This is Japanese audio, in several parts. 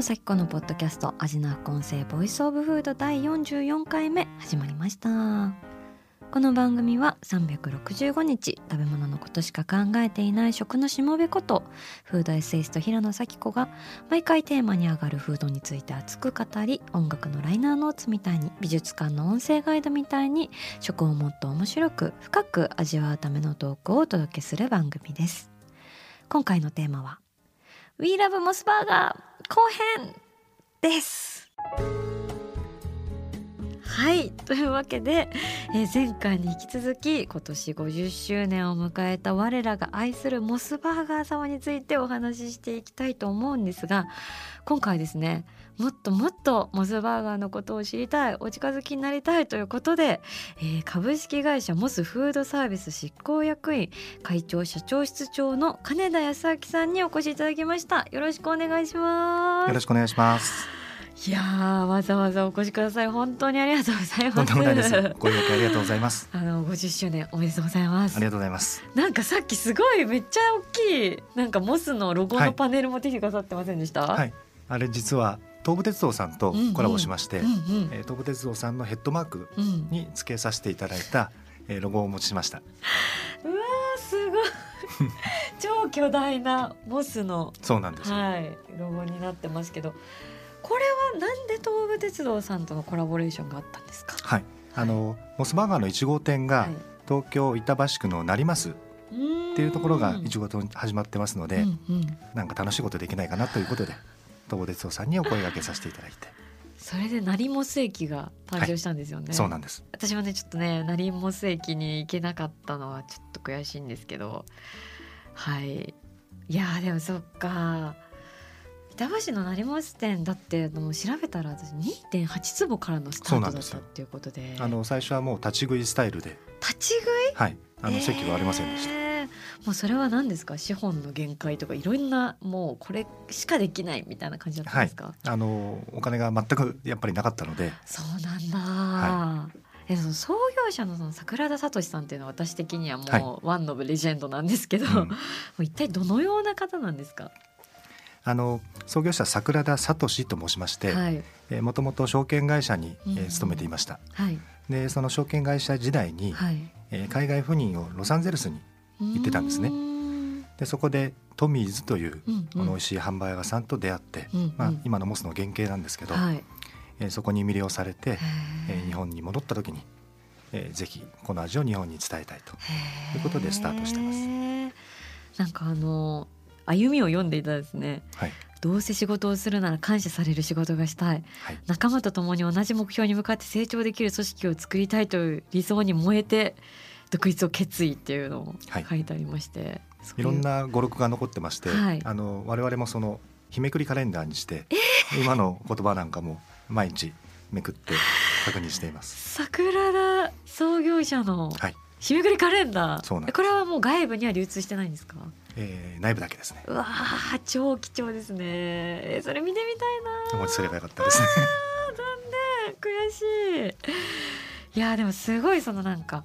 野咲子のポッドキャスト味な副音声 Voice of Food 第44回目始まりました。この番組は365日食べ物のことしか考えていない食のしもべことフードエッセイスト平野咲子が毎回テーマに上がるフードについて熱く語り音楽のライナーノーツみたいに美術館の音声ガイドみたいに食をもっと面白く深く味わうためのトークをお届けする番組です。今回のテーマは We Love モスバーガー後編です。はい。というわけで、えー前回に引き続き今年50周年を迎えた我らが愛するモスバーガー様についてお話ししていきたいと思うんですが今回ですねもっともっとモスバーガーのことを知りたいお近づきになりたいということで、えー株式会社モスフードサービス執行役員会長社長室長の金田康明さんにお越しいただきましたよろしくお願いしますよろしくお願いします。いやーわざわざお越しください本当にありがとうございます。ご予約ありがとうございます。あの50周年おめでとうございますありがとうございます。なんかさっきすごいめっちゃ大きいなんかモスのロゴのはいパネル持ってきてくださってませんでした、はい、あれ実は東武鉄道さんとコラボしまして、うんうん。えー東武鉄道さんのヘッドマークうん、に付けさせていただいた、えーロゴをお持ちしました。うわーすごい。超巨大なモスのそうなんです。はいロゴになってますけどこれはなんで東武鉄道さんとのコラボレーションがあったんですか？はい、あのモスバーガーの1号店がはい。東京板橋区の成増っっていうところが1号店に始まってますので、うんうん。なんか楽しいことできないかなということで東武鉄道さんにお声掛けさせていただいて、それで成モス駅が誕生したんですよね、そうなんです。私もねちょっとね成モス駅に行けなかったのはちょっと悔しいんですけど。はい。いやーでもそっか。板橋の成モス店だってもう調べたら私2.8坪からのスタートだったっていうことで。あの最初はもう立ち食いスタイルで、立ち食い？はい、あの席はありませんでした。えーもうそれは何ですか？資本の限界とかいろんなもうこれしかできないみたいな感じだったんですか、あのお金が全くやっぱりなかったので、そうなんだ、はえその創業者のその桜田聡さんっていうのは私的にはもう、はい。ワンノブレジェンドなんですけど、うん。もう一体どのような方なんですか、あの創業者桜田聡と申しまして、はい。えーもともと証券会社に、え勤めていました。はい。でその証券会社時代に、はい。えー海外赴任をロサンゼルスに行ってたんですね。でそこでトミーズといううんこの美味しいハンバーガーさんと出会って、うんうん。まあ、今のモスの原型なんですけど、はい。えーそこに魅了されて、えー日本本に戻った時に、えーぜひこの味を日本に伝えたいとということでスタートしてます。なんかあの歩みを読んでいたですね。はい。どうせ仕事をするなら感謝される仕事がしたい。はい。仲間と共に同じ目標に向かって成長できる組織を作りたいという理想に燃えて独立を決意っていうのをはい。書いてありまして、そういいうろんな語録が残ってまして、はい。あの我々もその日めくりカレンダーにして、今の言葉なんかも毎日めくって確認しています。桜田創業者のはい、日めくりカレンダー、そうなんです。これはもう外部には流通してないんですか？えー内部だけですね。うわー超貴重ですね。えーそれ見てみたいなお持ちすればよかったですね。あ ー残念悔しい。いやーでもすごいそのなんか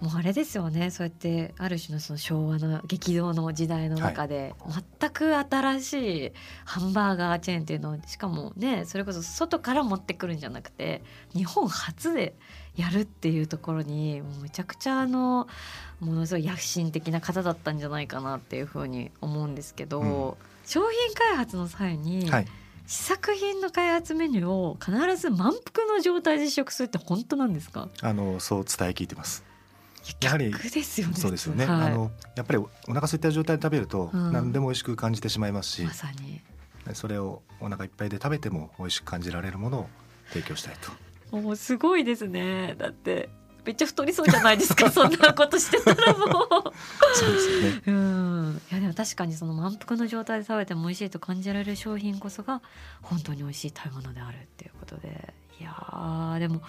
もうあれですよね。そうやってある種のその昭和の激動の時代の中で、全く新しいハンバーガーチェーンっていうのをしかもねそれこそ外から持ってくるんじゃなくて日本初でやるっていうところにもうめちゃくちゃあのものすごい野心的な方だったんじゃないかなっていうふうに思うんですけど、うん。商品開発の際に、はい、試作品の開発メニューを必ず満腹の状態で試食するって本当なんですかあのそう伝え聞いてます。いやはり逆ですよね。そうですよね。はい、あのやっぱりお腹空いた状態で食べるとうん。何でも美味しく感じてしまいますし、まさに。それをお腹いっぱいで食べても美味しく感じられるものを提供したいと。もうすごいですね。だってめっちゃ太りそうじゃないですか。そんなことしてたらもう。そうですよね。うん。いやでも確かにその満腹の状態で食べても美味しいと感じられる商品こそが本当に美味しい食べ物であるっていうことで。いやーでも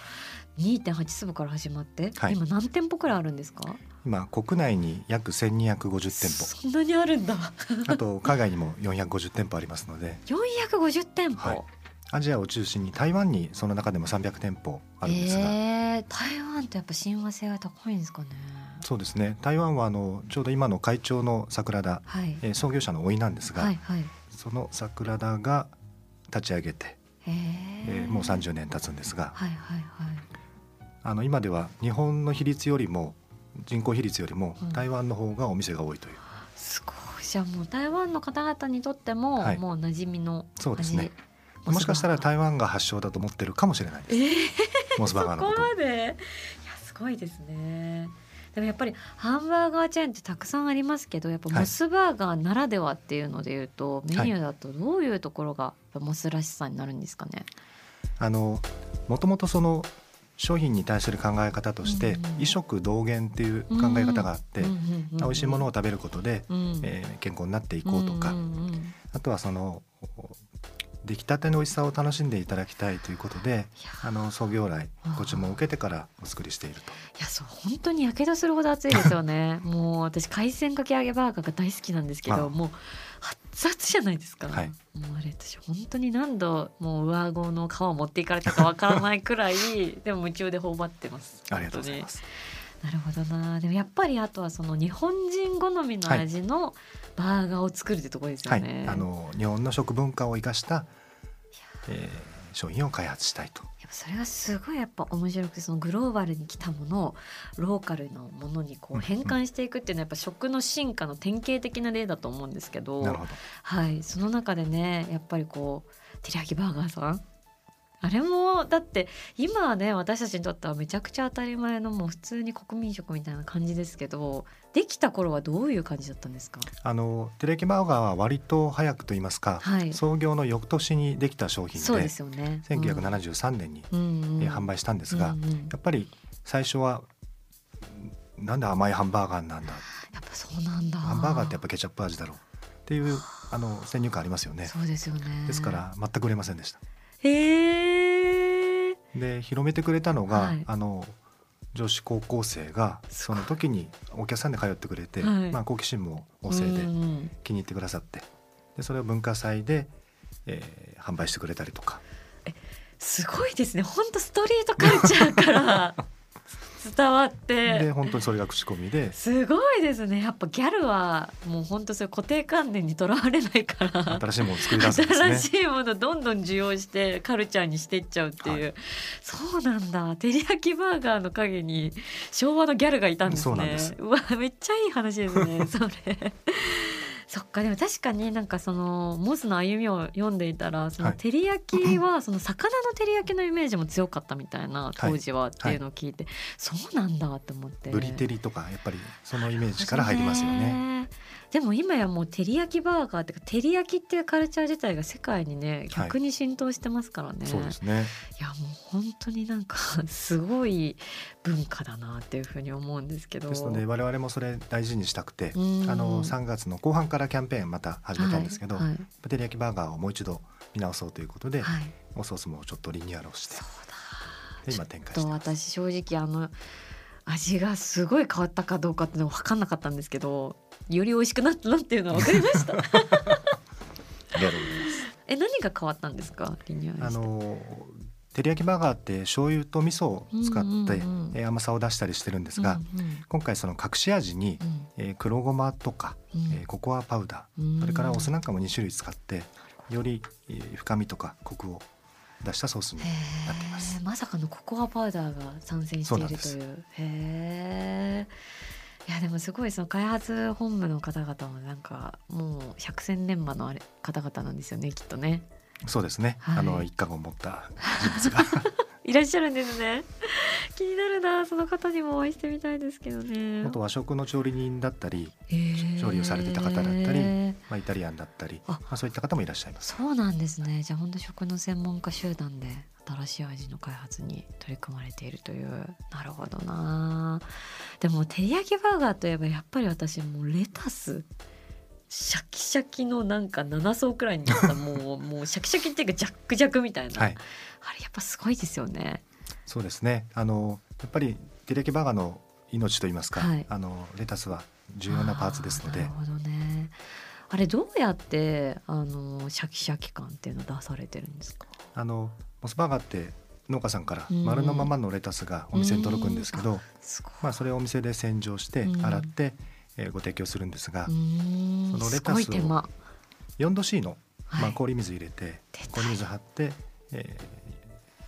2.8粒から始まって、はい。今何店舗くらいあるんですか？今国内に約1250店そんなにあるんだ。舗 あと海外にも450店舗ありますので。450店舗、はい。アジアを中心に台湾にその中でも300店舗あるんですが、えー、台湾ってやっぱ親和性が高いんですかね。そうですね。台湾はあのちょうど今の会長の桜田、はい。えー創業者の甥なんですが、はいはい。その桜田が立ち上げて、えーもう30年経つんですが。はいはいはいあの今では日本の比率よりも人口比率よりもうん。台湾の方がお店が多いという、すごい。じゃあもう台湾の方々にとっても、はい。もう馴染みの味そうですね。もしかしたら台湾が発祥だと思ってるかもしれないです、えー、モスバーガーのこと。をそこまで。いやすごいですね。でもやっぱりハンバーガーチェーンってたくさんありますけどやっぱはい。モスバーガーならではっていうのでいうと、メニューだとどういうところがモスらしさになるんですかね？あのもともとその商品に対する考え方として、異食同源っていう考え方があって、美味しいものを食べることで、うん。えー健康になっていこうとか、あとはその出来たての美味しさを楽しんでいただきたいということであの創業来ご注文を受けてからお作りしていると。いやそう本当にやけどするほど熱いですよね。もう私海鮮かき揚げバーガーが大好きなんですけあ。どもう熱々じゃないですか、はい。もうあれ私本当に何度もう上顎の皮を持っていかれたかわからないくらい でも夢中で頬張ってます。ありがとうございます。なるほどな。でもやっぱりあとはその日本人好みの味のバーガーを作るってところですよはい。ね、、あの日本の食文化を生かした、えー商品を開発したいと。それがすごいやっぱ面白くてそのグローバルに来たものをローカルのものにこう変換していくっていうのはやっぱ食の進化の典型的な例だと思うんですけどなるほど。はいその中でねやっぱりこう照り焼きバーガーさんあれもだって今はね私たちにとってはめちゃくちゃ当たり前のもう普通に国民食みたいな感じですけどできた頃はどういう感じだったんですか？あのテレキバーガーは割と早くと言いますか、はい。創業の翌年にできた商品そうでですよね。1973年に、うん。うんえー販売したんですが、うんうん。やっぱり最初はんなんで甘いハンバーガーなんだ？やっぱそうなんだ。ハンバーガーってやっぱケチャップ味だろう。っていうあの先入観ありますよね。そうですよね。ですから全く売れませんでした。へえで広めてくれたのが、はい。あの女子高校生がその時にお客さんで通ってくれて、はい。まあ、好奇心も旺盛で気に入ってくださって。でそれを文化祭で、えー販売してくれたりとか。すごいですね。本当ストリートカルチャーから伝わって。で本当にそれが口コミで。すごいですね。やっぱギャルはもう本当そういう固定観念にとらわれないから。新しいものを作り出すんですね。新しいものどんどん需要してカルチャーにしていっちゃうっていう、はそうなんだ。照り焼きバーガーの陰に昭和のギャルがいたんですね。そうなんです。わめっちゃいい話ですねそれそっかでも確かになんかそのモスの歩みを読んでいたらそのはい。照り焼きはその魚の照り焼きのイメージも強かったみたいな当時はっていうのを聞いて、そうなんだって思って。ブリ照りとかやっぱりそのイメージから入りますよね。ね。でも今やもう照り焼きバーガーっていうか照り焼きっていうカルチャー自体が世界にね逆に浸透してますからね。そうですねいやもう本当になんか すごい文化だなっていうふうに思うんですけど。ですので我々もそれ大事にしたくて、うんあの3月の後半からキャンペーンまた始めたんですけど、はいはい照り焼きバーガーをもう一度見直そうということで、はいおソースもちょっとリニューアルをしてそうでだ。今展開ちょっとして。私正直あの味がすごい変わったかどうかっていうのは分かんなかったんですけどより美味しくなったなっていうのは分かりました。ありがとうございますえ何が変わったんんですか？リニューアルあの照り焼きバーガーって醤油と味噌を使って、甘さを出したりしてるんですが、うんうん。今回その隠し味に、うん。えー黒ごまとか、うん。えーココアパウダうん。ーそれからお酢なんかも2種類使ってよりえー深みとかコクを出したソースにへなっています。えまさかのココアパウダーが参戦しているという。へえいやでもすごいその開発本部の方々もなんかもう百戦錬磨のあれ方々なんですよねきっとね。そうですね、はい。あの一家を持った人物が いらっしゃるんですね。気になるなその方にもお会いしてみたいですけどね。あと和食の調理人だったり、へー。調理をされてた方だったりまあ、イタリアンだったりあまあ、そういった方もいらっしゃいます。そうなんですね。じゃあ本当食の専門家集団で新しい味の開発に取り組まれているという。なるほどな。でも照り焼きバーガーといえばやっぱり私もうレタスシャキシャキのなんか7層くらいになったもうもうシャキシャキっていうかジャックジャクみたいな、はい、あれやっぱすごいですよね。そうですね。あのやっぱり照り焼きバーガーの命といいますか、はい。あのレタスは重要なパーツですので。なる、ほどね。あれどうやってあのシャキシャキ感っていうの出されてるんですか？あのモスバーガーって農家さんからうん。丸のままのレタスがお店に届くんですけど、まあそれをお店で洗浄してうん。洗って、えーご提供するんですが、そのレすタスをごい手間。4度 C の、はい。まあ、氷水入れて出た。氷水張って、え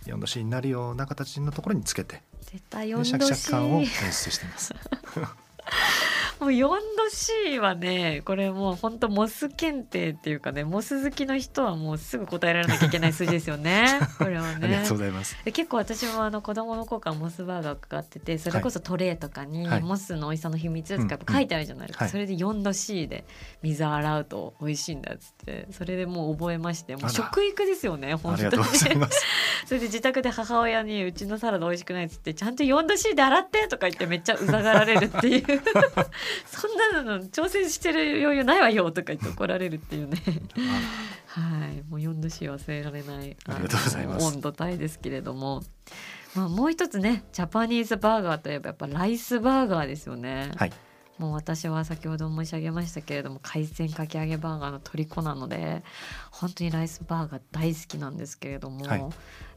ー、4度 C になるような形のところにつけて絶対で4シャキ度シャ C キ感を演出しています。もう4度 C はね。これもう本当モス検定っていうかねモス好きの人はもうすぐ答えられなきゃいけない数字ですよね。これはありがねとうございます。で結構私もあの子供の頃からモスバーガーかかっててそれこそトレーとかにはい。モスの美味しさの秘密とかやっぱ書いてあるじゃないですか、うん。うんそれで4度 C で水洗うと美味しいんだっつってそれでもう覚えましてもう食育ですよねあ本当に。それで自宅で母親に「うちのサラダ美味しくない」っつって「ちゃんと4度 C で洗って」とか言ってめっちゃうざがられるっていう。そ んなの挑戦してる余裕ないわよとか言って怒られるっていうね。はい。もう4度 C 忘れられないありがとうございます。温度帯ですけれども、まあ、もう一つねジャパニーズバーガーといえばやっぱライスバーガーですよね。はい。もう私は先ほど申し上げましたけれども海鮮かき揚げバーガーの虜なので本当にライスバーガー大好きなんですけれども、はい。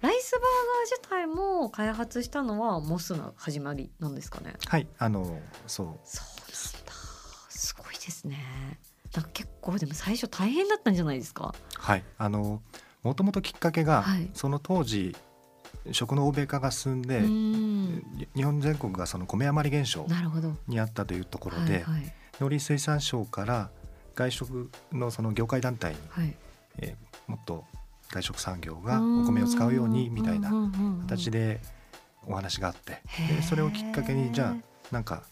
ライスバーガー自体も開発したのはモスの始まりなんですかね。はい。あのそう。そうですね。なんか結構でも最初大変だったんじゃないですか？はい。あのもともときっかけが、はい。その当時食の欧米化が進んで、日本全国がその米余り現象なるほど。にあったというところで、はいはい。農林水産省から外食のその業界団体に、はい。えーもっと外食産業がお米を使うようにみたいな形ででお話があってでそれをきっかけにじゃあなんか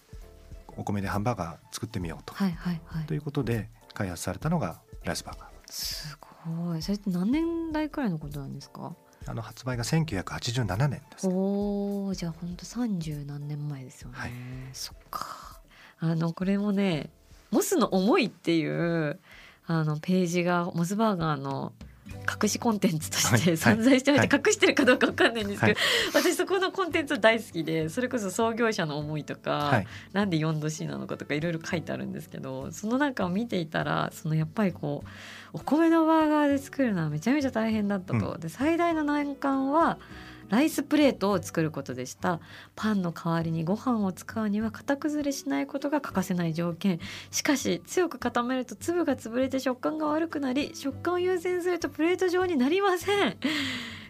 お米でハンバーガー作ってみようと,、はいはいはい。ということで開発されたのがライスバーガー。すごい。それって何年代くらいのことなんですか？あの発売が1987年です、おーじゃあほんと30何年前ですよね、はい。そっか。あのこれもねモスの思いっていうあのページがモスバーガーの隠しコンテンツとしてはい存在しておいて、はい。隠してるかどうかわかんないんですけど、は私そこのコンテンツ大好きでそれこそ創業者の思いとか、はい。なんで4度 C なのかとかいろいろ書いてあるんですけどその中を見ていたらそのやっぱりこうお米のバーガーで作るのはめちゃめちゃ大変だったと。うで最大の難関はライスプレートを作ることでした。パンの代わりにご飯を使うには型崩れしないことが欠かせない条件。しかし強く固めると粒が潰れて食感が悪くなり食感を優先するとプレート状になりません。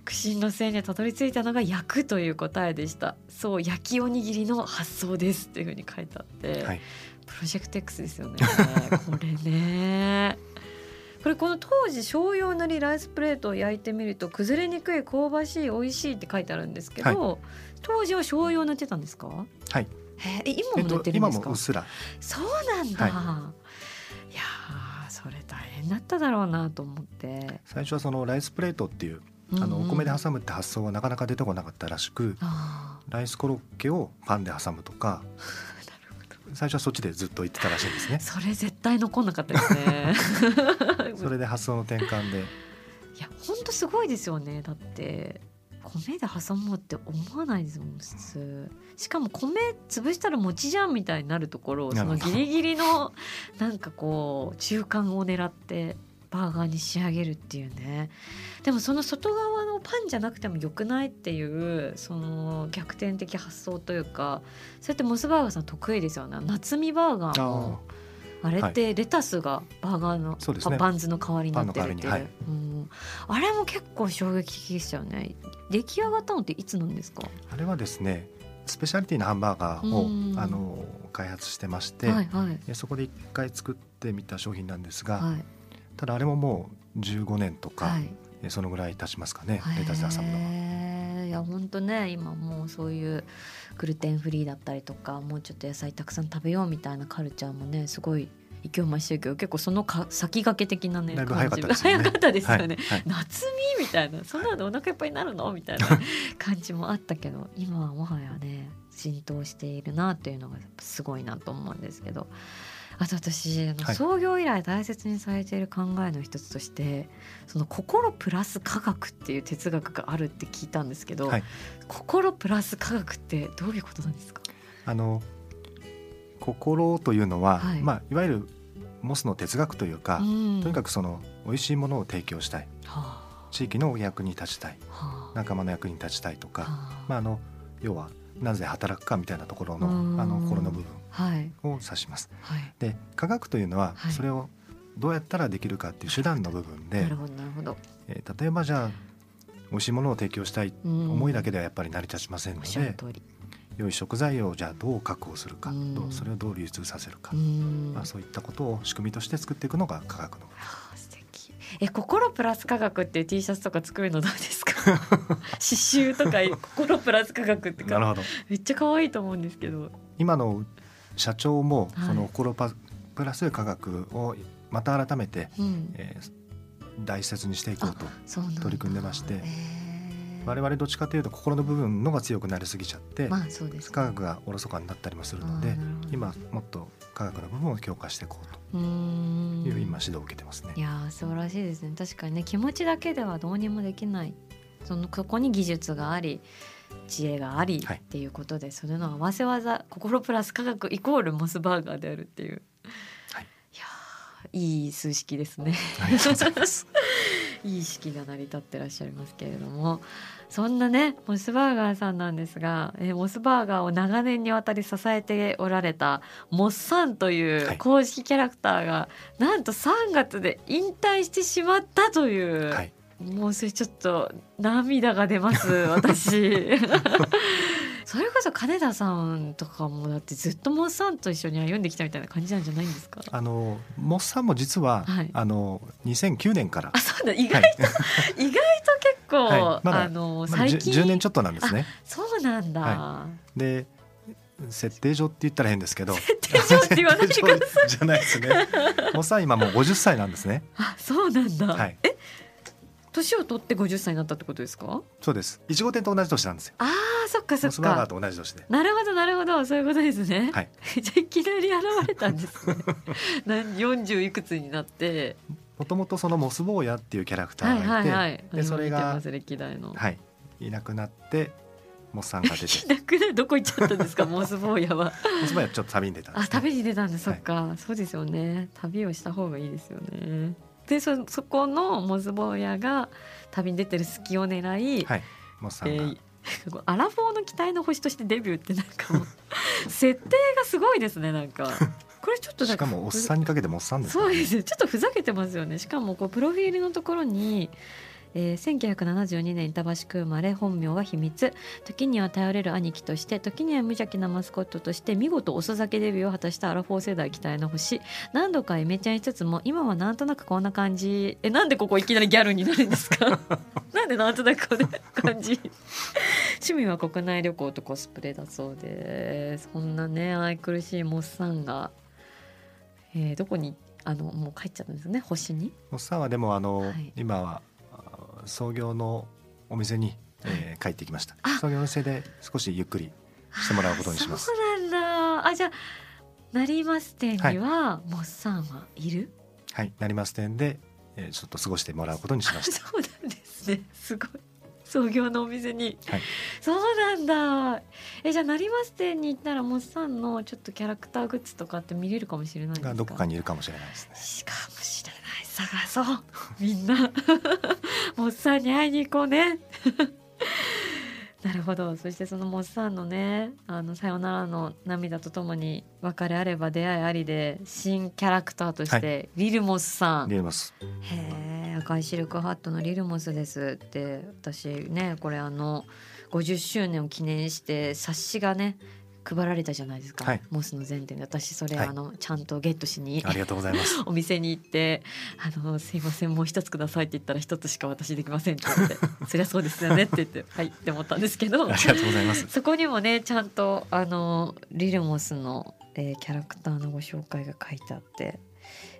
苦心の末にたどり着いたのが焼くという答えでした。そう焼きおにぎりの発想ですっていうふうに書いてあって、はい。プロジェクト X ですよねこれねこれこの当時醤油を塗りライスプレートを焼いてみると崩れにくい香ばしい美味しいって書いてあるんですけど、当時は醤油を塗ってたんですか？はい。へえ今えっとも塗ってるん今ですか、もうっすら。そうなんだ、、はい。やーそれ大変だっただろうなと思って。最初はそのライスプレートっていうあのお米で挟むって発想はなかなか出てこなかったらしくあライスコロッケをパンで挟むとか最初はそっちでずっと言ってたらしいんですね。それ絶対残んなかったですね。それで発想の転換で。いや本当すごいですよね。だって米で挟もうって思わないですもん普通。しかも米潰したら餅じゃんみたいになるところをそのギリギリのなんかこう中間を狙ってバーガーに仕上げるっていうね。でもその外側のパンじゃなくてもよくないっていうその逆転的発想というかそうやってモスバーガーさん得意ですよね。夏見バーガーもあれってレタスがバーガーの、そうですね。バンズの代わりになってるっていう、パンの代わうん、あれも結構衝撃的でしたよね。出来上がったのっていつなんですか？あれはですねスペシャリティなハンバーガーをうん。あの開発してまして、はいはい。でそこで一回作ってみた商品なんですが、はい。ただあれももう15年とか、そのぐらい経ちますかねレタスで挟むのは。いや本当ね今もうそういうグルテンフリーだったりとかもうちょっと野菜たくさん食べようみたいなカルチャーもねすごい勢い増してるけど結構そのか先駆け的なね感じ早かったですよね。早かったですよね、はい。はい。夏美みたいなそんなのお腹いっぱいになるの？みたいな感じもあったけど今はもはやね浸透しているなっていうのがすごいなと思うんですけどあと私あのはい。創業以来大切にされている考えの一つとしてその心プラス科学っていう哲学があるって聞いたんですけど、はい。心プラス科学ってどういうことなんですか？あの心というのは、はい。まあいわゆるモスの哲学というか、うん。とにかくその美味しいものを提供したい。は地域のお役に立ちたい。あはあ。仲間の役に立ちたいとか、はあ。まああの要はなぜ働くかみたいなところのうん。あの心の部分。はいを指します。はい。で科学というのははい。それをどうやったらできるかっていう手段の部分で、なるほどなるほど、えー例えばじゃあ美味しいものを提供したいうん。思いだけではやっぱり成り立ちませんので、通り。良い食材をじゃあどう確保するか、うん。どうそれをどう流通させるか、うん。まあ、そういったことを仕組みとして作っていくのが科学のあー素敵。え心プラス科学っていう T シャツとか作るのどうですか？刺繍とか心プラス科学ってか。なるほど。めっちゃ可愛いと思うんですけど。今の社長もはい。その心パプラス科学をまた改めて、うん。えー大切にしていこうと取り組んでまして我々どっちかというと心の部分のが強くなりすぎちゃって、まあそうですね。科学がおろそかになったりもするので今もっと科学の部分を強化していこうという今指導を受けてますね。い。やー素晴らしいですね。確かにね気持ちだけではどうにもできない。そのここに技術があり知恵がありはい。っていうことで、それの合わせ技心プラス科学イコールモスバーガーであるっていう、はい。いやーいい数式ですね。い。いい式が成り立ってらっしゃいますけれども。そんなねモスバーガーさんなんですが、えーモスバーガーを長年にわたり支えておられたモッサンというはい。公式キャラクターが、なんと3月で引退してしまったという、はい、もうそれちょっと涙が出ます 私。それこそ金田さんとかもだってずっとモッサンと一緒に歩んできたみたいな感じなんじゃないんですか？あのモッサンも実は、はい。あの2009年から。あそうだ意外はいと、意外と結構、はい。まだあの最 10, 近。10年ちょっとなんですね。そうなんだ、はで設定上って言ったら変ですけど。設定上って言わないでください。じゃないですね。モッサン今もう50歳なんですね。あそうなんだ、はい。え年を取って50歳になったってことですか？そうです。いちご店と同じ年なんですよ。あーそっかそっか。と同じ年で。なるほどなるほど。そういうことですね、はい。じゃあいきなり現れたんですね。なん40いくつになって。もともとそのモス坊やっていうキャラクタはいーがいて、はいはいでそれが歴代の、はい。いなくなってモッサンが出て。いなくなどこ行っちゃったんですか？モース坊やは。モス坊やちょっと旅に出たんです、ね、あ旅に出たんでそはい。っか、そうですよね。旅をした方がいいですよねでそそこのモズ坊やが旅に出てる隙を狙い、はい。モッサンが、えー アラフォーの期待の星としてデビューってなんか 設定がすごいですねなんか。これちょっとしかもおっさんにかけてモッサンですね。そうですよ。ちょっとふざけてますよね。しかもこうプロフィールのところに、えー1972年板橋区生まれ本名は秘密。時には頼れる兄貴として時には無邪気なマスコットとして見事遅咲きデビューを果たしたアラフォー世代期待の星。何度かイメチャンしつつも今はなんとなくこんな感じ。えなんでここいきなりギャルになるんですか？なんでなんとなくこんな感じ？趣味は国内旅行とコスプレだそうでそんなね愛くるしいモッサンが、えーどこにあのもう帰っちゃったんですね星に？モッサンはでもあの、はい。今はあ創業のお店に、えー帰ってきました。あ。創業の店で少しゆっくりしてもらうことにします。そうなんだ。あじゃあ成増店にはモッサンはいる、はい成増店で、えーちょっと過ごしてもらうことにしました。そうなんですね。すごい。創業のお店に、はい。そうなんだ。えじゃあ成増店に行ったらモッサンのちょっとキャラクターグッズとかって見れるかもしれないですか？がどこかにいるかもしれないですね。しかもし探そう。みんな。モッサンに会いに行こうね。なるほど。そしてそのモッサンのねあのさよならの涙とともに別れあれば出会いありで新キャラクターとして、リルモスさん。リエマスへえ赤いシルクハットのリルモスですって。私ねこれあの50周年を記念して冊子がね配られたじゃないですか、はい。モスの前店で。私それ、はい。あのちゃんとゲットしにありがとうございます。お店に行って「あのすいませんもう一つください」って言ったら一つしか私できませんって言って「そりゃそうですよね」って言って「はい」って思ったんですけど ありがとうございます。そこにもねちゃんとあのリルモスの、えーキャラクターのご紹介が書いてあって。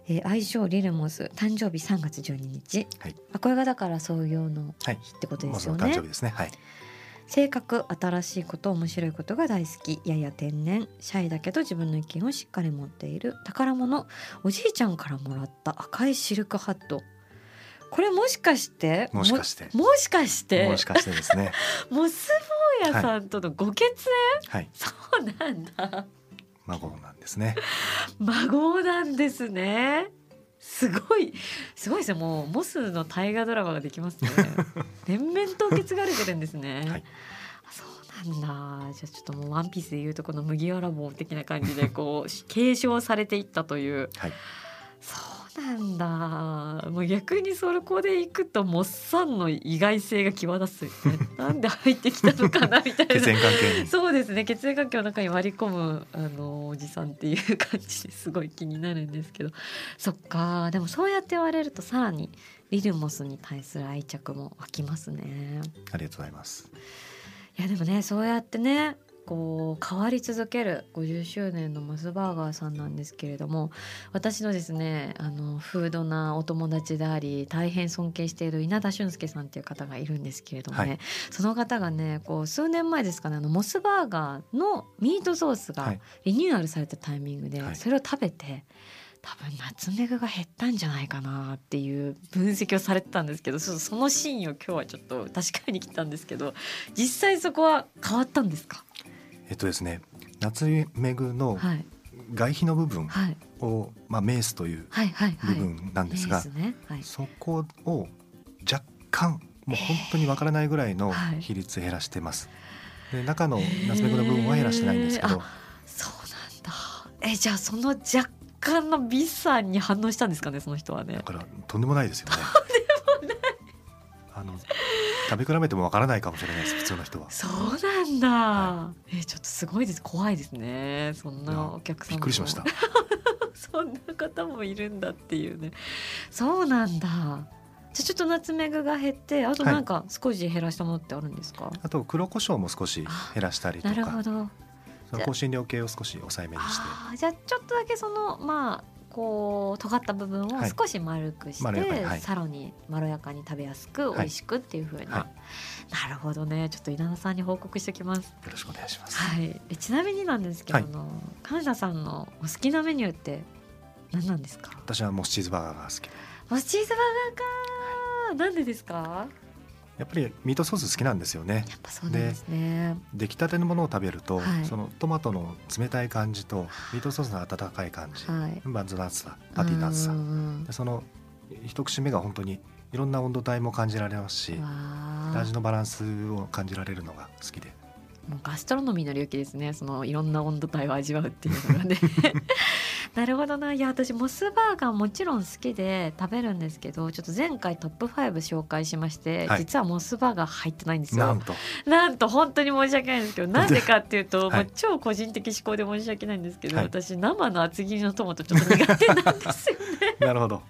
えー愛称リルモス誕生日3月12日、はい。あこれがだから創業のはい。日ってことですよね。その誕生日ですね。はい性格新しいこと面白いことが大好き。やや天然。シャイだけど自分の意見をしっかり持っている。宝物。おじいちゃんからもらった。赤いシルクハット。これもしかしてもしかして。ももしかしてもしかしてですね。モス坊やさんとのご血縁、はい。そうなんだ。孫なんですね。孫なんですねすごいすごいですねもうモスの大河ドラマができますね。連綿と受け継がれてるんですね、はい。あそうなんだ。じゃあちょっともうワンピースでいうとこの麦わら帽的な感じでこう 継承されていったという。はい。そうなんだ。もう逆にそこでいくとモッサンの意外性が際立つ。よねなんで入ってきたのかなみたいな。血縁関係に。そうですね。血縁関係の中に割り込むあのおじさんっていう感じですごい気になるんですけど。そっか。でもそうやって言われるとさらにリルモスに対する愛着も湧きますね。ありがとうございます。いやでもねそうやってねこう変わり続ける50周年のモスバーガーさんなんですけれども私のですねあのフードなお友達であり大変尊敬している稲田俊介さんっていう方がいるんですけれどもね、はい。その方がねこう数年前ですかねあのモスバーガーのミートソースがはい。リニューアルされたタイミングで、はい。それを食べて多分ナツメグが減ったんじゃないかなっていう分析をされてたんですけどそそのシーンを今日はちょっと確かに来たんですけど実際そこは変わったんですか？えっとですね夏メグのはい。外皮の部分はい。を、まあ、メースという部分なんですが、そこを若干もう本当にわからないぐらいのはい。比率減らしてます。で中のナツメグの部分は減らしてないんですけど、そうなんだ。えじゃあその若干の美さに反応したんですかねその人はね。だからとんでもないですよね。あの食べ比べてもわからないかもしれないです普通の人は。そうなんだ、はえちょっとすごいです。怖いですね。そんなお客さんも。びっくりしました。そんな方もいるんだっていうね。そうなんだ。じゃあちょっとナツメグが減ってあとなんか少し減らしたものってあるんですか、あと黒胡椒も少し減らしたりとなるほか、ど香辛料系を少し抑えめにして、あーじゃあちょっとだけそのまあこう尖った部分をはい。少し丸くして、はい。さらにまろやかに食べやすくはい。美味しくっていう風な、はなるほどね。ちょっと稲田さんに報告しておきます。よろしくお願いします。はい、えちなみになんですけど、はい。あの金田さんのお好きなメニューって何なんですか？私はモスチーズバーガーが好き。で、モスチーズバーガーか、なんでですか？やっぱりミートソース好きなんですよね。やっぱそうですね。出来たてのものを食べると、はい。そのトマトの冷たい感じとミートソースの温かい感じ、はい。バンズの厚さパティの厚さその一口目が本当にいろんな温度帯も感じられますし味のバランスを感じられるのが好きで。もうガストロノミーの領域ですね。そのいろんな温度帯を味わうっていうのがね なるほどな。いや私モスバーガーもちろん好きで食べるんですけどちょっと前回トップ5紹介しまして、はい。実はモスバーガー入ってないんですよ。なんと。なんと本当に申し訳ないんですけどなんでかっていうと、はい。もう超個人的思考で申し訳ないんですけど、はい。私生の厚切りのトマトちょっと苦手なんですよ なるほど。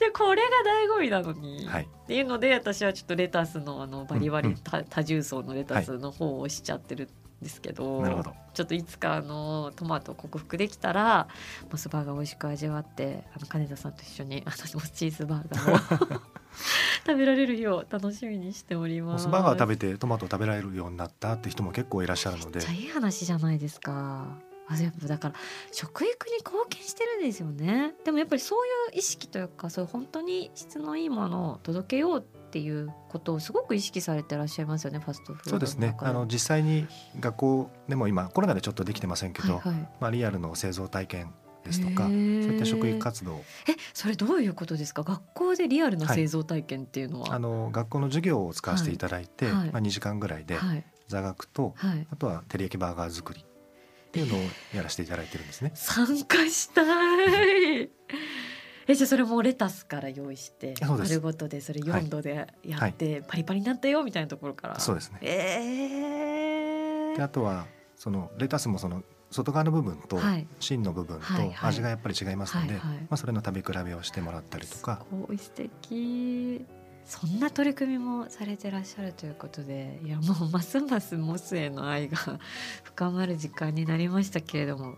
でこれが醍醐味なのに、はい。っていうので私はちょっとレタスのあのバリバリ多多重層のレタスの方をしちゃってるんですけど、なるほどちょっといつかあのトマトを克服できたらモスバーガー美味しく味わってあの金田さんと一緒にあのチーズバーガーを 食べられる日を楽しみにしております。モスバーガー食べてトマトを食べられるようになったって人も結構いらっしゃるのでめっちゃいい話じゃないですか。あやっぱだから食育に貢献してるんですよねでもやっぱりそういう意識というかそういう本当に質のいいものを届けようっていうことをすごく意識されてらっしゃいますよねファストフードそうですね。あの実際に学校でも今コロナでちょっとできてませんけど、はい。はい、まあ、リアルの製造体験ですとかへそうーいった食育活動。えそれどういうことですか？学校でリアルな製造体験っていうのは、あの学校の授業を使わせていただいて、はい。はいまあ、2時間ぐらいではい。座学とはい。あとは照り焼きバーガー作りっていうのをやらせていただいてるんですね。参加したいえじゃあそれもレタスから用意して丸ごとでそれ4度でやって、パリパリになったよみたいなところから。そうですね。えー。であとはそのレタスもその外側の部分とはい。芯の部分と味がやっぱり違いますので、まあ、それの食べ比べをしてもらったりとか。すごい素敵。そんな取り組みもされてらっしゃるということでいやもうますますモスへの愛が 深まる時間になりましたけれども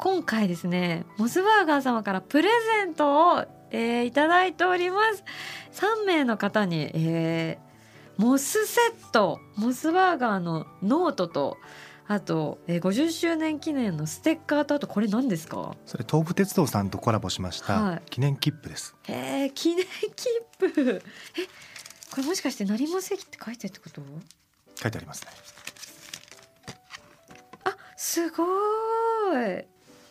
今回ですねモスバーガー様からプレゼントを、えーいただいております。3名の方に、えーモスセットモスバーガーのノートとあと、えー50周年記念のステッカーとあとこれ何ですか？それ東武鉄道さんとコラボしましはい。た記念切符です。へえ記念切符。えこれもしかして成増駅って書いてるってこと？書いてありますね。あすごーい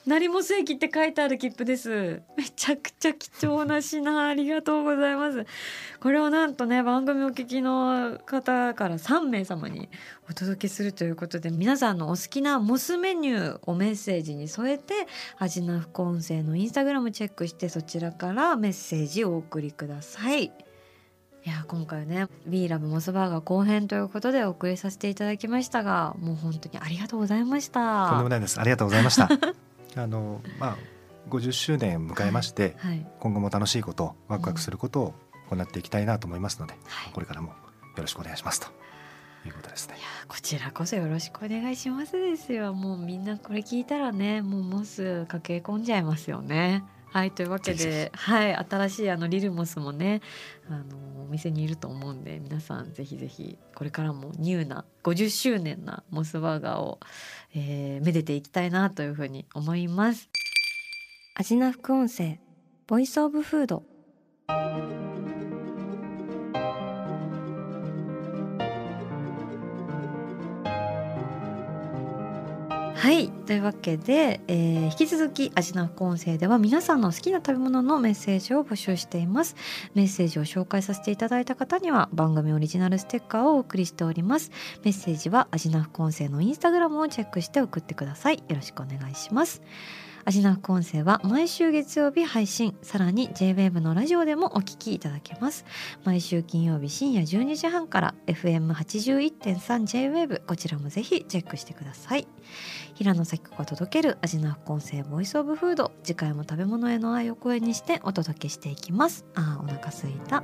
成増駅って書いてある切符ですめちゃくちゃ貴重な品ありがとうございますこれをなんとね番組お聞きの方から3名様にお届けするということで皆さんのお好きなモスメニューをメッセージに添えて味な副音声のインスタグラムチェックしてそちらからメッセージをお送りくださいいや今回はね「We Love モスバーガー」後編ということでお送りさせていただきましたがもう本当にありがとうございましたとんでもないです。ありがとうございました。あのまあ50周年迎えまして、はい、今後も楽しいことワクワクすることを行っていきたいなと思いますので、はい。これからもよろしくお願いしますということですね。こちらこそよろしくお願いしますですよ。もうみんなこれ聞いたらねもうモス駆け込んじゃいますよねはいというわけで、はい、新しいあのリルモスもねあのお店にいると思うんで皆さんぜひぜひこれからもニューな50周年なモスバーガーを、えー、めでていきたいなというふうに思います。味な副音声ボイスオブフードはい。というわけで、えー引き続き味の副音声では皆さんの好きな食べ物のメッセージを募集しています。メッセージを紹介させていただいた方には番組オリジナルステッカーをお送りしております。メッセージは味の副音声のインスタグラムをチェックして送ってください。よろしくお願いします。味の副音声は毎週月曜日配信。さらに JWAVE のラジオでもお聞きいただけます。毎週金曜日深夜12時半から FM81.3JWAVE こちらもぜひチェックしてください。平野咲子が届ける味の副音声ボイスオブフード。次回も食べ物への愛を声にしてお届けしていきます。あーお腹すいた。